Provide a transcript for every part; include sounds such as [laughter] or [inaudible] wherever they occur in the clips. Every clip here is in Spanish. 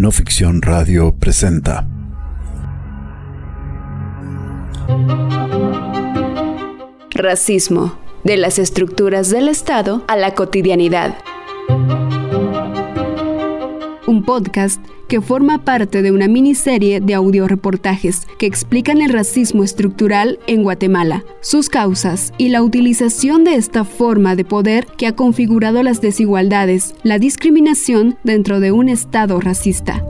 No Ficción Radio presenta. Racismo, de las estructuras del Estado a la cotidianidad. Un podcast que forma parte de una miniserie de audioreportajes que explican el racismo estructural en Guatemala, sus causas y la utilización de esta forma de poder que ha configurado las desigualdades, la discriminación dentro de un Estado racista.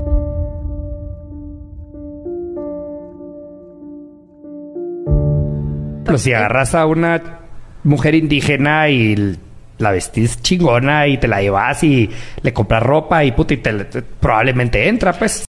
Si a una mujer indígena y la vestís chingona y te la llevas y le compras ropa y puta y te, probablemente entra, pues.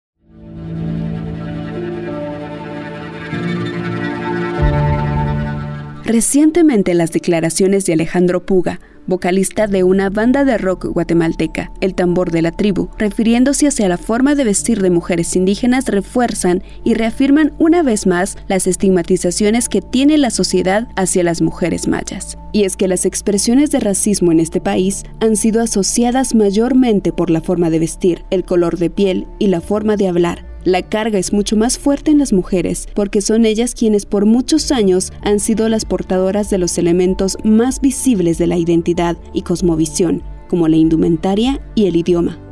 Recientemente las declaraciones de Alejandro Puga, vocalista de una banda de rock guatemalteca, El Tambor de la Tribu, refiriéndose hacia la forma de vestir de mujeres indígenas, refuerzan y reafirman una vez más las estigmatizaciones que tiene la sociedad hacia las mujeres mayas. Y es que las expresiones de racismo en este país han sido asociadas mayormente por la forma de vestir, el color de piel y la forma de hablar, la carga es mucho más fuerte en las mujeres porque son ellas quienes por muchos años han sido las portadoras de los elementos más visibles de la identidad y cosmovisión, como la indumentaria y el idioma.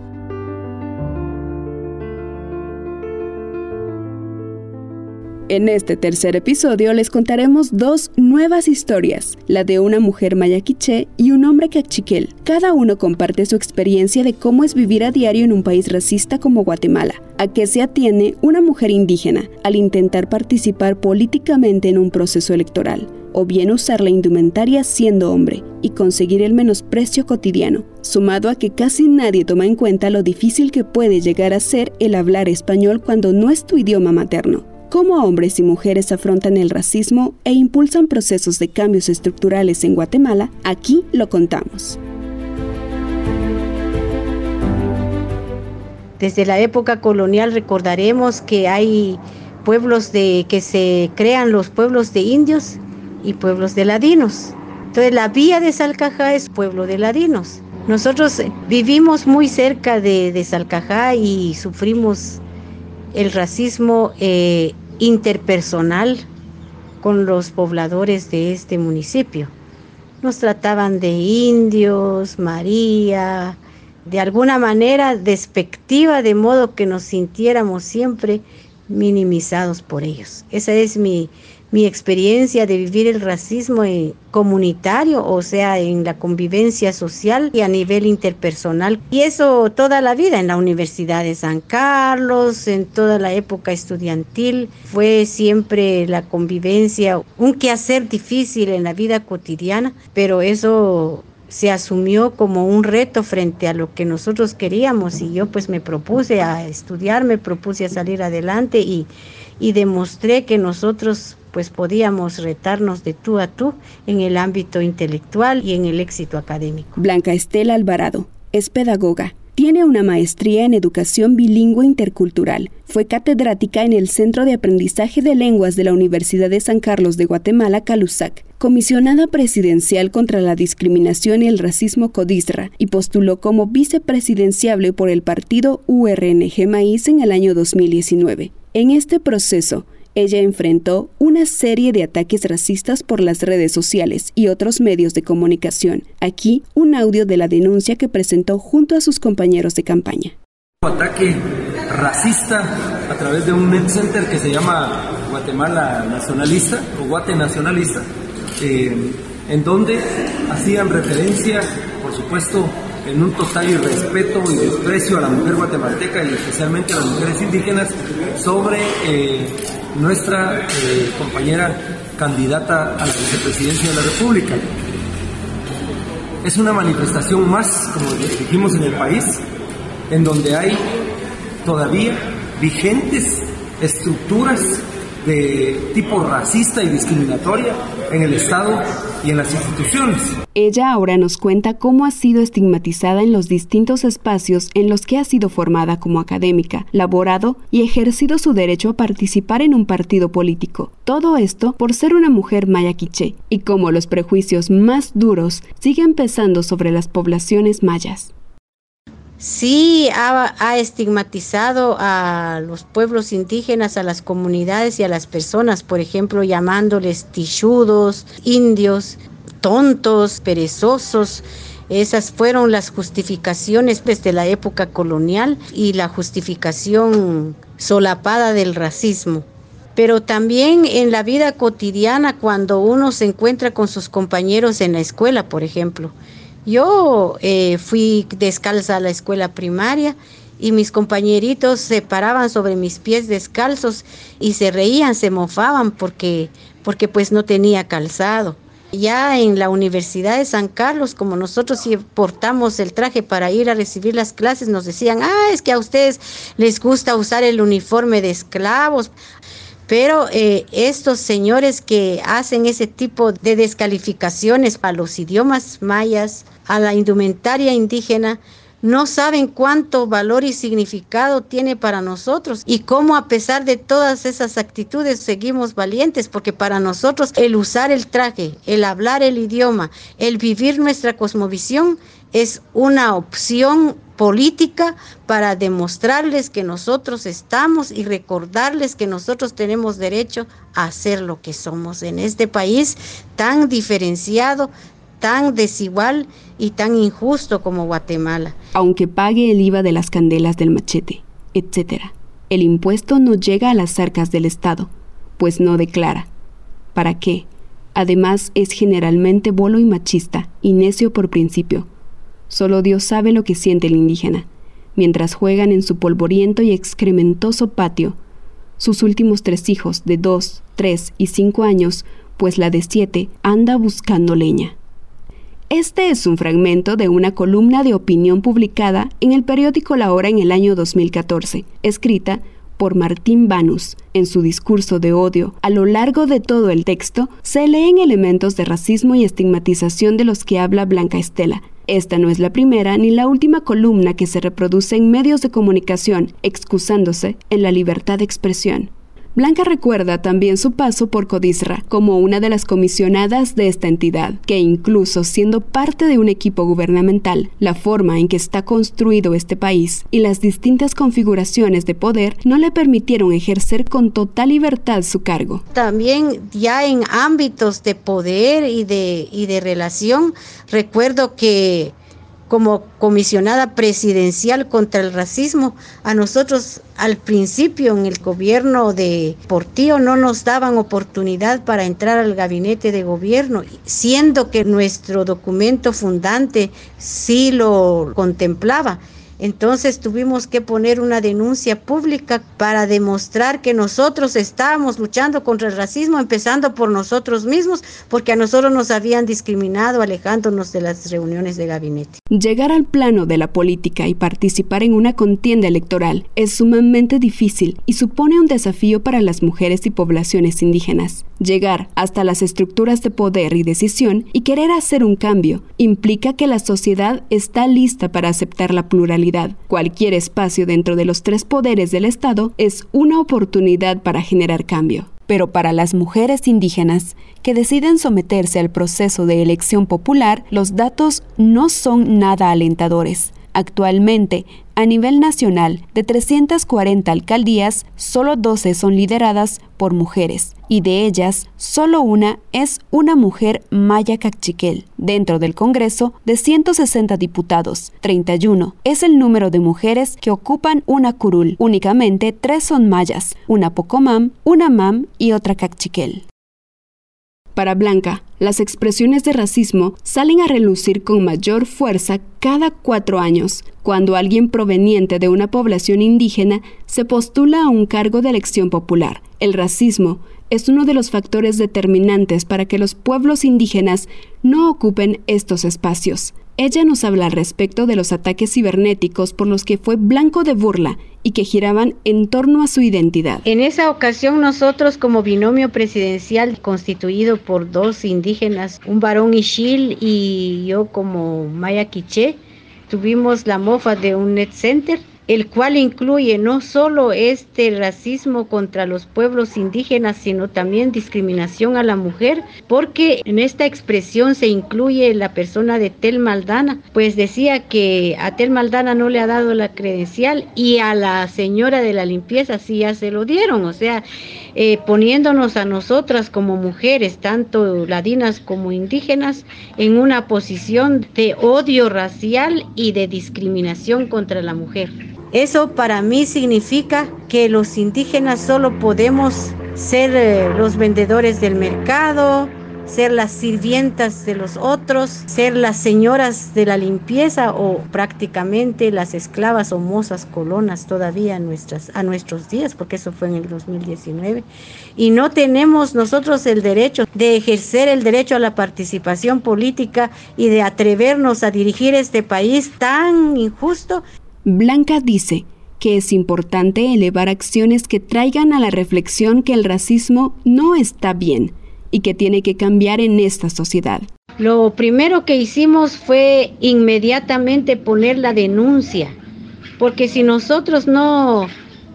En este tercer episodio les contaremos dos nuevas historias, la de una mujer maya quiché y un hombre cachiquel. Cada uno comparte su experiencia de cómo es vivir a diario en un país racista como Guatemala, a qué se atiene una mujer indígena al intentar participar políticamente en un proceso electoral, o bien usar la indumentaria siendo hombre y conseguir el menosprecio cotidiano, sumado a que casi nadie toma en cuenta lo difícil que puede llegar a ser el hablar español cuando no es tu idioma materno cómo hombres y mujeres afrontan el racismo e impulsan procesos de cambios estructurales en Guatemala, aquí lo contamos. Desde la época colonial recordaremos que hay pueblos de que se crean los pueblos de indios y pueblos de ladinos. Entonces la vía de Salcajá es pueblo de ladinos. Nosotros vivimos muy cerca de, de Salcajá y sufrimos el racismo eh, interpersonal con los pobladores de este municipio. Nos trataban de indios, María, de alguna manera despectiva, de modo que nos sintiéramos siempre minimizados por ellos. Esa es mi, mi experiencia de vivir el racismo comunitario, o sea, en la convivencia social y a nivel interpersonal. Y eso toda la vida en la Universidad de San Carlos, en toda la época estudiantil, fue siempre la convivencia, un quehacer difícil en la vida cotidiana, pero eso se asumió como un reto frente a lo que nosotros queríamos y yo pues me propuse a estudiar, me propuse a salir adelante y, y demostré que nosotros pues podíamos retarnos de tú a tú en el ámbito intelectual y en el éxito académico. Blanca Estela Alvarado es pedagoga. Tiene una maestría en educación bilingüe intercultural. Fue catedrática en el Centro de Aprendizaje de Lenguas de la Universidad de San Carlos de Guatemala, Calusac, comisionada presidencial contra la discriminación y el racismo CODISRA y postuló como vicepresidenciable por el partido URNG Maíz en el año 2019. En este proceso, ella enfrentó una serie de ataques racistas por las redes sociales y otros medios de comunicación. Aquí un audio de la denuncia que presentó junto a sus compañeros de campaña. Un ataque racista a través de un net center que se llama Guatemala Nacionalista o Guate Nacionalista, eh, en donde hacían referencia, por supuesto, en un total irrespeto y desprecio a la mujer guatemalteca y especialmente a las mujeres indígenas sobre eh, nuestra eh, compañera candidata a la vicepresidencia de la República. Es una manifestación más, como dijimos en el país, en donde hay todavía vigentes estructuras de tipo racista y discriminatoria en el Estado y en las instituciones. Ella ahora nos cuenta cómo ha sido estigmatizada en los distintos espacios en los que ha sido formada como académica, laborado y ejercido su derecho a participar en un partido político. Todo esto por ser una mujer maya quiché y cómo los prejuicios más duros siguen pesando sobre las poblaciones mayas. Sí ha, estigmatizado a los pueblos indígenas, a las comunidades y a las personas, por ejemplo, llamándoles tichudos, indios, tontos, perezosos. Esas fueron las justificaciones desde la época colonial y la justificación solapada del racismo. Pero también en la vida cotidiana, cuando uno se encuentra con sus compañeros en la escuela, por ejemplo, yo eh, fui descalza a la escuela primaria y mis compañeritos se paraban sobre mis pies descalzos y se reían, se mofaban porque, porque pues no tenía calzado. Ya en la Universidad de San Carlos, como nosotros portamos el traje para ir a recibir las clases, nos decían, ah, es que a ustedes les gusta usar el uniforme de esclavos. Pero eh, estos señores que hacen ese tipo de descalificaciones para los idiomas mayas, a la indumentaria indígena, no saben cuánto valor y significado tiene para nosotros y cómo a pesar de todas esas actitudes seguimos valientes, porque para nosotros el usar el traje, el hablar el idioma, el vivir nuestra cosmovisión es una opción política para demostrarles que nosotros estamos y recordarles que nosotros tenemos derecho a ser lo que somos en este país tan diferenciado, tan desigual y tan injusto como Guatemala. Aunque pague el IVA de las candelas del machete, etc., el impuesto no llega a las arcas del Estado, pues no declara. ¿Para qué? Además es generalmente bolo y machista y necio por principio Solo Dios sabe lo que siente el indígena, mientras juegan en su polvoriento y excrementoso patio. Sus últimos tres hijos, de dos, tres y cinco años, pues la de siete, anda buscando leña. Este es un fragmento de una columna de opinión publicada en el periódico La Hora en el año 2014, escrita por Martín Banus. En su discurso de odio, a lo largo de todo el texto, se leen elementos de racismo y estigmatización de los que habla Blanca Estela, esta no es la primera ni la última columna que se reproduce en medios de comunicación, excusándose en la libertad de expresión. Blanca recuerda también su paso por Codisra como una de las comisionadas de esta entidad, que incluso siendo parte de un equipo gubernamental, la forma en que está construido este país y las distintas configuraciones de poder no le permitieron ejercer con total libertad su cargo. También ya en ámbitos de poder y de, y de relación, recuerdo que como comisionada presidencial contra el racismo, a nosotros al principio en el gobierno de Portillo no nos daban oportunidad para entrar al gabinete de gobierno, siendo que nuestro documento fundante sí lo contemplaba. Entonces tuvimos que poner una denuncia pública para demostrar que nosotros estábamos luchando contra el racismo, empezando por nosotros mismos, porque a nosotros nos habían discriminado alejándonos de las reuniones de gabinete. Llegar al plano de la política y participar en una contienda electoral es sumamente difícil y supone un desafío para las mujeres y poblaciones indígenas. Llegar hasta las estructuras de poder y decisión y querer hacer un cambio implica que la sociedad está lista para aceptar la pluralidad. Cualquier espacio dentro de los tres poderes del Estado es una oportunidad para generar cambio. Pero para las mujeres indígenas que deciden someterse al proceso de elección popular, los datos no son nada alentadores. Actualmente, a nivel nacional, de 340 alcaldías, solo 12 son lideradas por mujeres, y de ellas, solo una es una mujer maya cachiquel. Dentro del Congreso, de 160 diputados, 31 es el número de mujeres que ocupan una curul. Únicamente tres son mayas, una pocomam, una mam y otra cachiquel. Para Blanca, las expresiones de racismo salen a relucir con mayor fuerza cada cuatro años, cuando alguien proveniente de una población indígena se postula a un cargo de elección popular. El racismo es uno de los factores determinantes para que los pueblos indígenas no ocupen estos espacios. Ella nos habla al respecto de los ataques cibernéticos por los que fue blanco de burla y que giraban en torno a su identidad. En esa ocasión nosotros como binomio presidencial constituido por dos indígenas, un varón Ishil y yo como Maya Quiché, tuvimos la mofa de un net center el cual incluye no solo este racismo contra los pueblos indígenas, sino también discriminación a la mujer, porque en esta expresión se incluye la persona de Tel Maldana, pues decía que a Tel Maldana no le ha dado la credencial y a la señora de la limpieza sí ya se lo dieron, o sea, eh, poniéndonos a nosotras como mujeres, tanto ladinas como indígenas, en una posición de odio racial y de discriminación contra la mujer. Eso para mí significa que los indígenas solo podemos ser eh, los vendedores del mercado, ser las sirvientas de los otros, ser las señoras de la limpieza o prácticamente las esclavas o mozas colonas todavía a, nuestras, a nuestros días, porque eso fue en el 2019. Y no tenemos nosotros el derecho de ejercer el derecho a la participación política y de atrevernos a dirigir este país tan injusto. Blanca dice que es importante elevar acciones que traigan a la reflexión que el racismo no está bien y que tiene que cambiar en esta sociedad. Lo primero que hicimos fue inmediatamente poner la denuncia, porque si nosotros no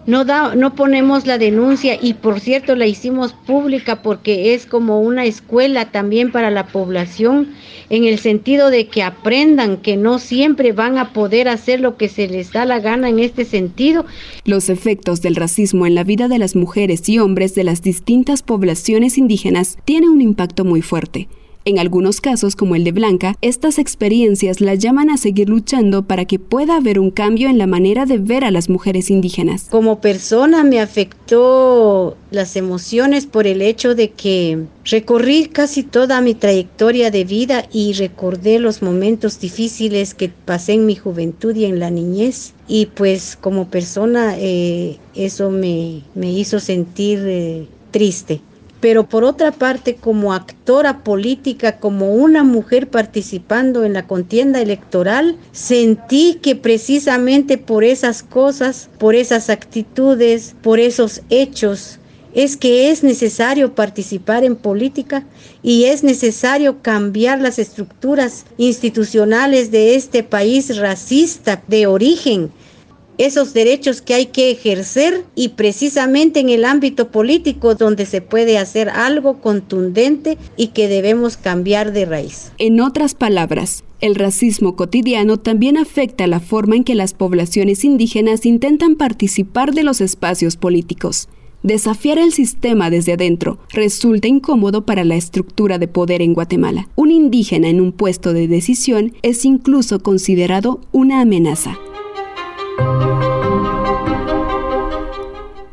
no, da, no ponemos la denuncia y por cierto la hicimos pública porque es como una escuela también para la población en el sentido de que aprendan que no siempre van a poder hacer lo que se les da la gana en este sentido. Los efectos del racismo en la vida de las mujeres y hombres de las distintas poblaciones indígenas tienen un impacto muy fuerte. En algunos casos, como el de Blanca, estas experiencias la llaman a seguir luchando para que pueda haber un cambio en la manera de ver a las mujeres indígenas. Como persona me afectó las emociones por el hecho de que recorrí casi toda mi trayectoria de vida y recordé los momentos difíciles que pasé en mi juventud y en la niñez. Y pues como persona eh, eso me, hizo sentir eh, triste pero por otra parte como actora política, como una mujer participando en la contienda electoral, sentí que precisamente por esas cosas, por esas actitudes, por esos hechos, es que es necesario participar en política y es necesario cambiar las estructuras institucionales de este país racista de origen esos derechos que hay que ejercer y precisamente en el ámbito político donde se puede hacer algo contundente y que debemos cambiar de raíz. En otras palabras, el racismo cotidiano también afecta la forma en que las poblaciones indígenas intentan participar de los espacios políticos. Desafiar el sistema desde adentro resulta incómodo para la estructura de poder en Guatemala. Un indígena en un puesto de decisión es incluso considerado una amenaza.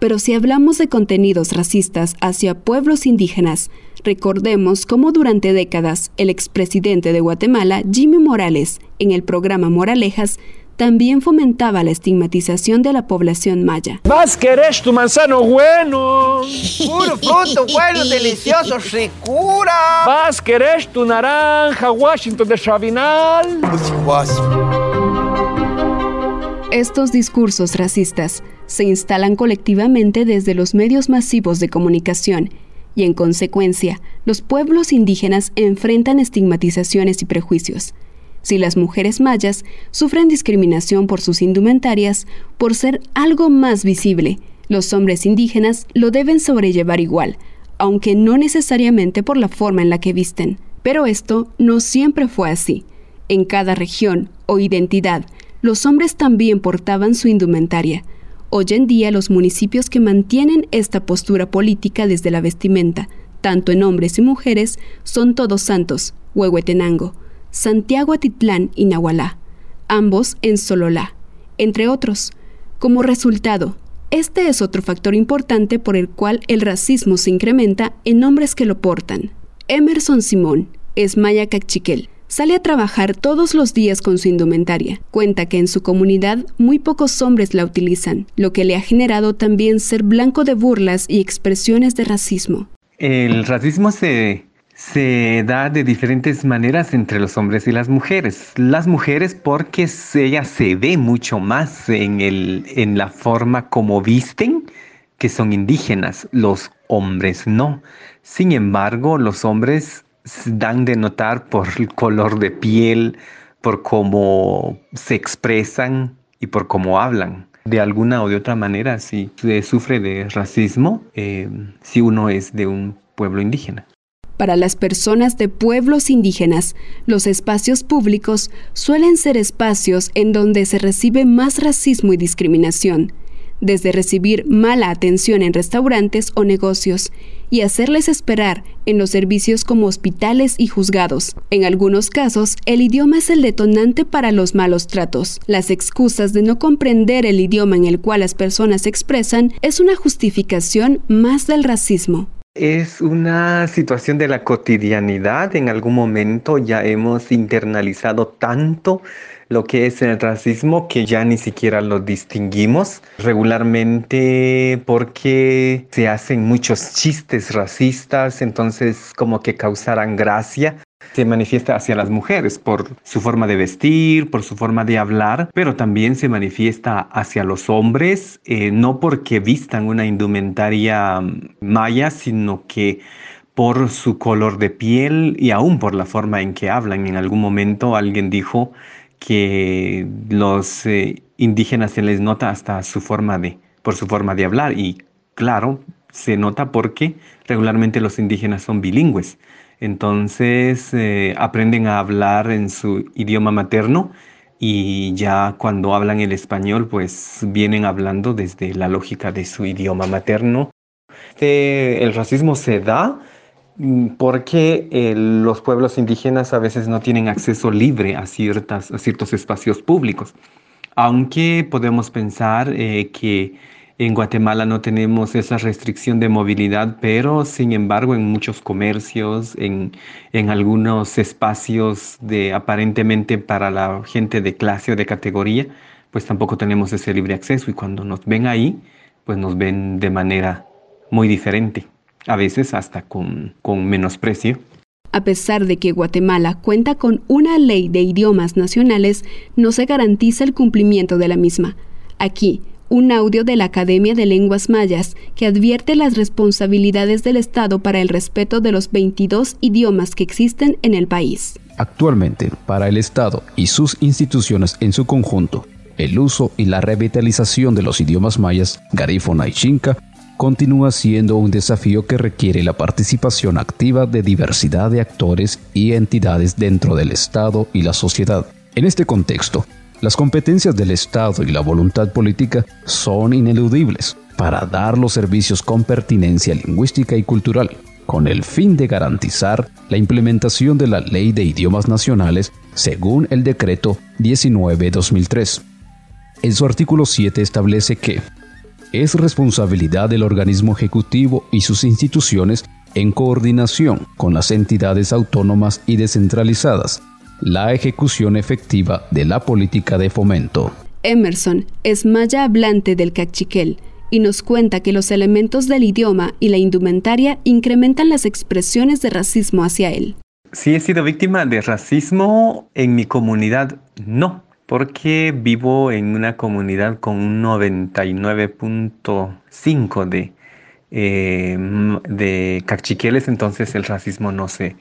Pero si hablamos de contenidos racistas hacia pueblos indígenas, recordemos cómo durante décadas el expresidente de Guatemala, Jimmy Morales, en el programa Moralejas, también fomentaba la estigmatización de la población maya. Vas querés tu manzano bueno. Puro fruto bueno, delicioso, ricura. Vas querés tu naranja Washington de Sabinal. Estos discursos racistas se instalan colectivamente desde los medios masivos de comunicación y en consecuencia los pueblos indígenas enfrentan estigmatizaciones y prejuicios. Si las mujeres mayas sufren discriminación por sus indumentarias, por ser algo más visible, los hombres indígenas lo deben sobrellevar igual, aunque no necesariamente por la forma en la que visten. Pero esto no siempre fue así. En cada región o identidad, los hombres también portaban su indumentaria. Hoy en día los municipios que mantienen esta postura política desde la vestimenta, tanto en hombres y mujeres, son Todos Santos, Huehuetenango, Santiago Atitlán y Nahualá, ambos en Sololá, entre otros. Como resultado, este es otro factor importante por el cual el racismo se incrementa en hombres que lo portan. Emerson Simón es maya cachiquel, Sale a trabajar todos los días con su indumentaria. Cuenta que en su comunidad muy pocos hombres la utilizan, lo que le ha generado también ser blanco de burlas y expresiones de racismo. El racismo se, se da de diferentes maneras entre los hombres y las mujeres. Las mujeres porque ella se ve mucho más en, el, en la forma como visten, que son indígenas. Los hombres no. Sin embargo, los hombres dan de notar por el color de piel, por cómo se expresan y por cómo hablan. de alguna o de otra manera si se sufre de racismo eh, si uno es de un pueblo indígena. Para las personas de pueblos indígenas, los espacios públicos suelen ser espacios en donde se recibe más racismo y discriminación desde recibir mala atención en restaurantes o negocios y hacerles esperar en los servicios como hospitales y juzgados. En algunos casos, el idioma es el detonante para los malos tratos. Las excusas de no comprender el idioma en el cual las personas se expresan es una justificación más del racismo. Es una situación de la cotidianidad. En algún momento ya hemos internalizado tanto lo que es el racismo que ya ni siquiera lo distinguimos regularmente porque se hacen muchos chistes racistas, entonces como que causarán gracia. Se manifiesta hacia las mujeres por su forma de vestir, por su forma de hablar, pero también se manifiesta hacia los hombres, eh, no porque vistan una indumentaria maya, sino que por su color de piel y aún por la forma en que hablan. En algún momento alguien dijo que los eh, indígenas se les nota hasta su forma de, por su forma de hablar y claro, se nota porque regularmente los indígenas son bilingües. Entonces eh, aprenden a hablar en su idioma materno y ya cuando hablan el español pues vienen hablando desde la lógica de su idioma materno. Este, el racismo se da Mm, porque eh, los pueblos indígenas a veces no tienen acceso libre a, ciertas, a ciertos espacios públicos. Aunque podemos pensar eh, que en Guatemala no tenemos esa restricción de movilidad, pero sin embargo en muchos comercios, en, en algunos espacios de aparentemente para la gente de clase o de categoría, pues tampoco tenemos ese libre acceso y cuando nos ven ahí, pues nos ven de manera muy diferente a veces hasta con, con menosprecio. A pesar de que Guatemala cuenta con una ley de idiomas nacionales, no se garantiza el cumplimiento de la misma. Aquí, un audio de la Academia de Lenguas Mayas que advierte las responsabilidades del Estado para el respeto de los 22 idiomas que existen en el país. Actualmente, para el Estado y sus instituciones en su conjunto, el uso y la revitalización de los idiomas mayas, garífona y chinca continúa siendo un desafío que requiere la participación activa de diversidad de actores y entidades dentro del Estado y la sociedad. En este contexto, las competencias del Estado y la voluntad política son ineludibles para dar los servicios con pertinencia lingüística y cultural, con el fin de garantizar la implementación de la Ley de Idiomas Nacionales según el Decreto 19-2003. En su artículo 7 establece que es responsabilidad del organismo ejecutivo y sus instituciones en coordinación con las entidades autónomas y descentralizadas, la ejecución efectiva de la política de fomento. Emerson es maya hablante del cachiquel y nos cuenta que los elementos del idioma y la indumentaria incrementan las expresiones de racismo hacia él. Si he sido víctima de racismo en mi comunidad, no porque vivo en una comunidad con un 99.5 de, eh, de cachiqueles, entonces el racismo no se,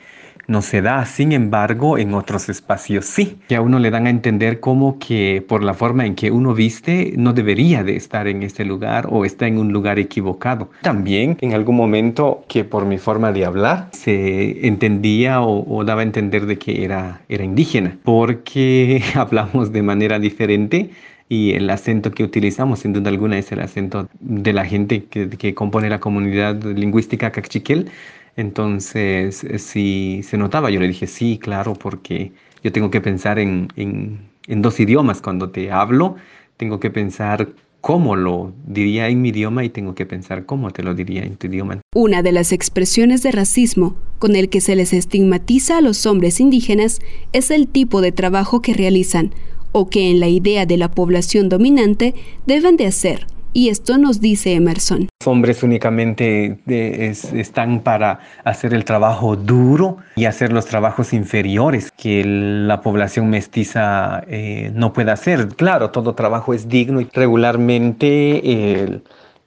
no se da. Sin embargo, en otros espacios sí. Que a uno le dan a entender como que por la forma en que uno viste no debería de estar en este lugar o está en un lugar equivocado. También en algún momento que por mi forma de hablar se entendía o, daba a entender de que era, era indígena porque [laughs] hablamos de manera diferente y el acento que utilizamos, sin duda alguna, es el acento de la gente que, que compone la comunidad lingüística cachiquel entonces, eh, sí se notaba, yo le dije, sí, claro, porque yo tengo que pensar en, en, dos idiomas. Cuando te hablo, tengo que pensar cómo lo diría en mi idioma y tengo que pensar cómo te lo diría en tu idioma. Una de las expresiones de racismo con el que se les estigmatiza a los hombres indígenas es el tipo de trabajo que realizan o que en la idea de la población dominante deben de hacer y esto nos dice Emerson. Los hombres únicamente están para hacer el trabajo duro y hacer los trabajos inferiores que la población mestiza eh, no puede hacer. Claro, todo trabajo es digno y regularmente eh,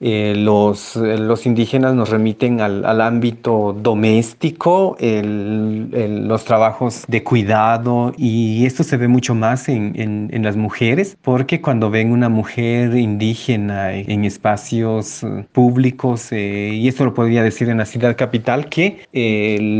los, los, indígenas nos remiten al, ámbito doméstico, los trabajos de cuidado y esto se ve mucho más en, en, las mujeres porque cuando ven una mujer indígena en espacios eh, públicos, eh, y esto lo podría decir en la ciudad capital, que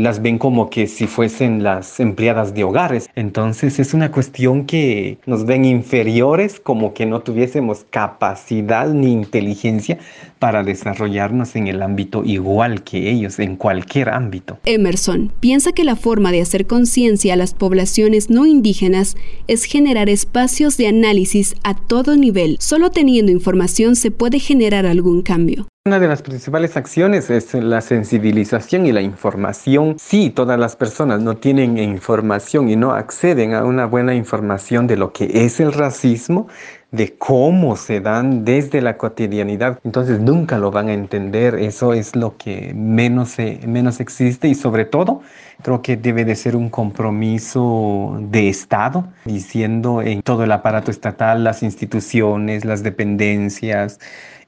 las ven como que si fuesen las empleadas de hogares. Entonces es una cuestión que nos ven inferiores, como que no tuviésemos capacidad ni inteligencia para desarrollarnos en el ámbito igual que ellos, en cualquier ámbito. Emerson piensa que la forma de hacer conciencia a las poblaciones no indígenas es generar espacios de análisis a todo nivel. Solo teniendo información se puede generar algún cambio. Una de las principales acciones es la sensibilización y la información. Si todas las personas no tienen información y no acceden a una buena información de lo que es el racismo, de cómo se dan desde la cotidianidad, entonces nunca lo van a entender. Eso es lo que menos, menos existe y sobre todo creo que debe de ser un compromiso de Estado, diciendo en todo el aparato estatal, las instituciones, las dependencias,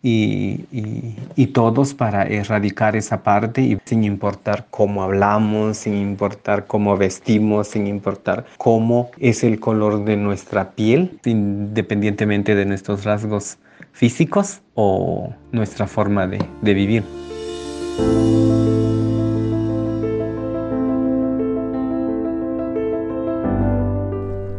y, todos para erradicar esa parte y sin importar cómo hablamos, sin importar cómo vestimos, sin importar cómo es el color de nuestra piel, independientemente de nuestros rasgos físicos o nuestra forma de, de vivir.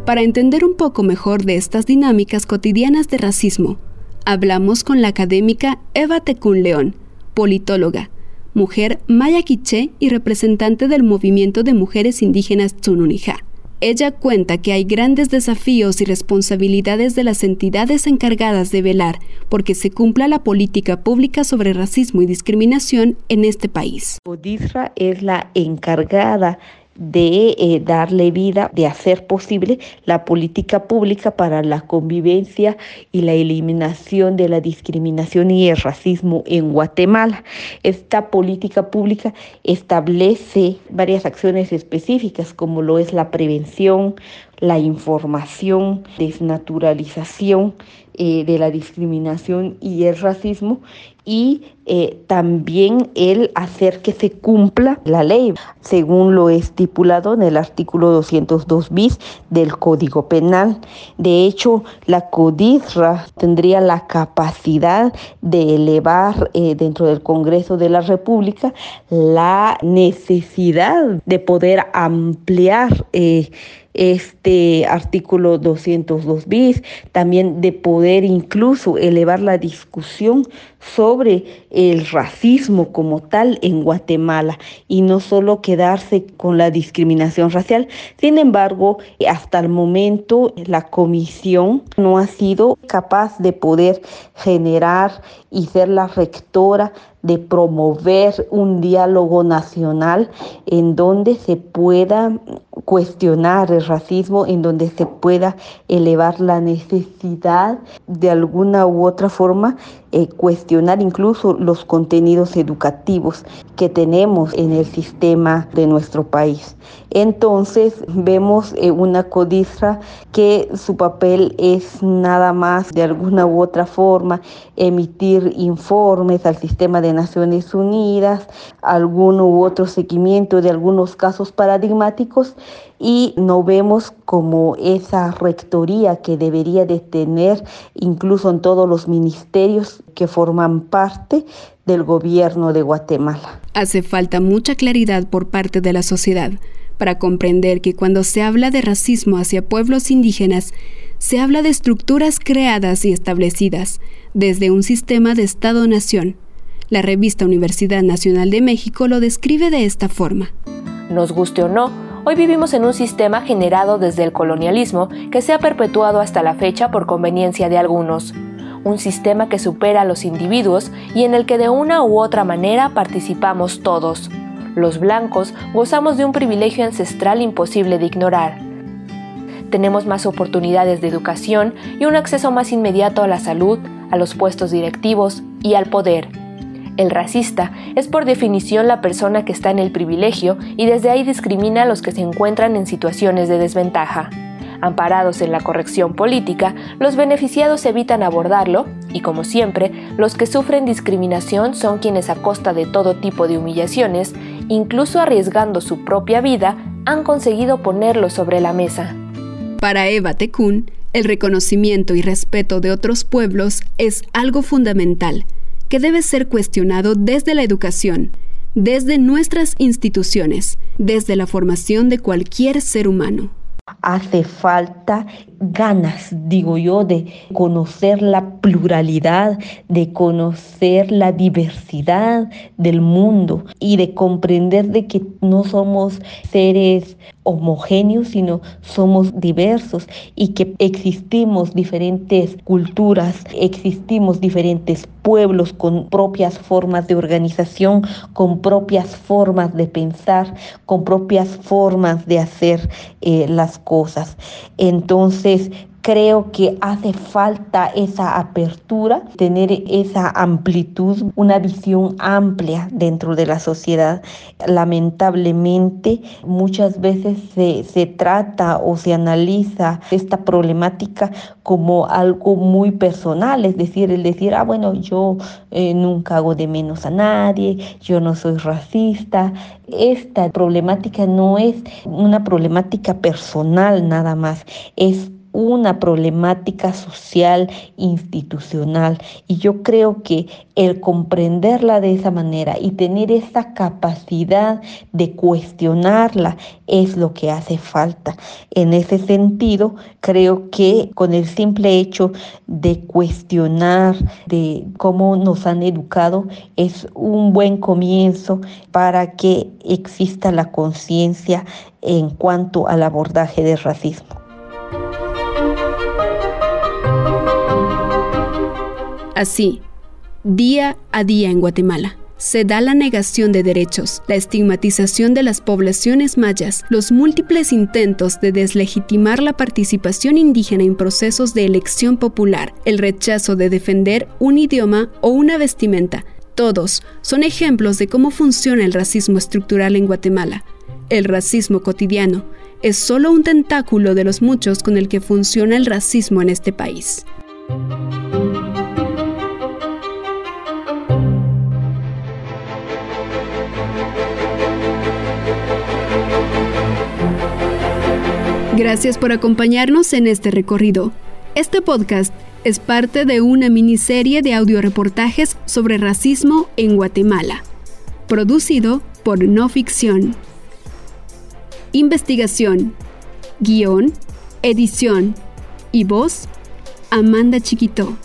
Para entender un poco mejor de estas dinámicas cotidianas de racismo, hablamos con la académica Eva Tecún León, politóloga, mujer maya quiché y representante del movimiento de mujeres indígenas Tsununija. Ella cuenta que hay grandes desafíos y responsabilidades de las entidades encargadas de velar porque se cumpla la política pública sobre racismo y discriminación en este país. Podisra es la encargada de eh, darle vida, de hacer posible la política pública para la convivencia y la eliminación de la discriminación y el racismo en Guatemala. Esta política pública establece varias acciones específicas como lo es la prevención, la información, desnaturalización eh, de la discriminación y el racismo y eh, también el hacer que se cumpla la ley, según lo estipulado en el artículo 202 bis del Código Penal. De hecho, la CODISRA tendría la capacidad de elevar eh, dentro del Congreso de la República la necesidad de poder ampliar eh, este artículo 202 bis, también de poder incluso elevar la discusión sobre el racismo como tal en Guatemala y no solo quedarse con la discriminación racial. Sin embargo, hasta el momento la comisión no ha sido capaz de poder generar y ser la rectora de promover un diálogo nacional en donde se pueda cuestionar el racismo, en donde se pueda elevar la necesidad de alguna u otra forma eh, cuestionar incluso los contenidos educativos que tenemos en el sistema de nuestro país. Entonces vemos eh, una codistra que su papel es nada más de alguna u otra forma emitir informes al sistema de Naciones Unidas, algún u otro seguimiento de algunos casos paradigmáticos y no vemos como esa rectoría que debería de tener incluso en todos los ministerios que forman parte del gobierno de Guatemala. Hace falta mucha claridad por parte de la sociedad para comprender que cuando se habla de racismo hacia pueblos indígenas, se habla de estructuras creadas y establecidas desde un sistema de Estado-nación. La revista Universidad Nacional de México lo describe de esta forma. Nos guste o no, Hoy vivimos en un sistema generado desde el colonialismo que se ha perpetuado hasta la fecha por conveniencia de algunos. Un sistema que supera a los individuos y en el que de una u otra manera participamos todos. Los blancos gozamos de un privilegio ancestral imposible de ignorar. Tenemos más oportunidades de educación y un acceso más inmediato a la salud, a los puestos directivos y al poder el racista es por definición la persona que está en el privilegio y desde ahí discrimina a los que se encuentran en situaciones de desventaja. Amparados en la corrección política, los beneficiados evitan abordarlo y como siempre, los que sufren discriminación son quienes a costa de todo tipo de humillaciones, incluso arriesgando su propia vida, han conseguido ponerlo sobre la mesa. Para Eva Tecún, el reconocimiento y respeto de otros pueblos es algo fundamental, que debe ser cuestionado desde la educación, desde nuestras instituciones, desde la formación de cualquier ser humano. Hace falta ganas, digo yo, de conocer la pluralidad, de conocer la diversidad del mundo y de comprender de que no somos seres homogéneos, sino somos diversos y que existimos diferentes culturas, existimos diferentes pueblos con propias formas de organización, con propias formas de pensar, con propias formas de hacer eh, las cosas. Entonces, creo que hace falta esa apertura, tener esa amplitud, una visión amplia dentro de la sociedad. Lamentablemente, muchas veces se, trata o se analiza esta problemática como algo muy personal, es decir, el decir, ah, bueno, yo eh, nunca hago de menos a nadie, yo no soy racista. Esta problemática no es una problemática personal nada más, es una problemática social institucional y yo creo que el comprenderla de esa manera y tener esa capacidad de cuestionarla es lo que hace falta. En ese sentido, creo que con el simple hecho de cuestionar de cómo nos han educado es un buen comienzo para que exista la conciencia en cuanto al abordaje del racismo. Así, día a día en Guatemala, se da la negación de derechos, la estigmatización de las poblaciones mayas, los múltiples intentos de deslegitimar la participación indígena en procesos de elección popular, el rechazo de defender un idioma o una vestimenta. Todos son ejemplos de cómo funciona el racismo estructural en Guatemala. El racismo cotidiano es solo un tentáculo de los muchos con el que funciona el racismo en este país. Gracias por acompañarnos en este recorrido. Este podcast es parte de una miniserie de audioreportajes sobre racismo en Guatemala, producido por No Ficción. Investigación, guion, edición y voz, Amanda Chiquito.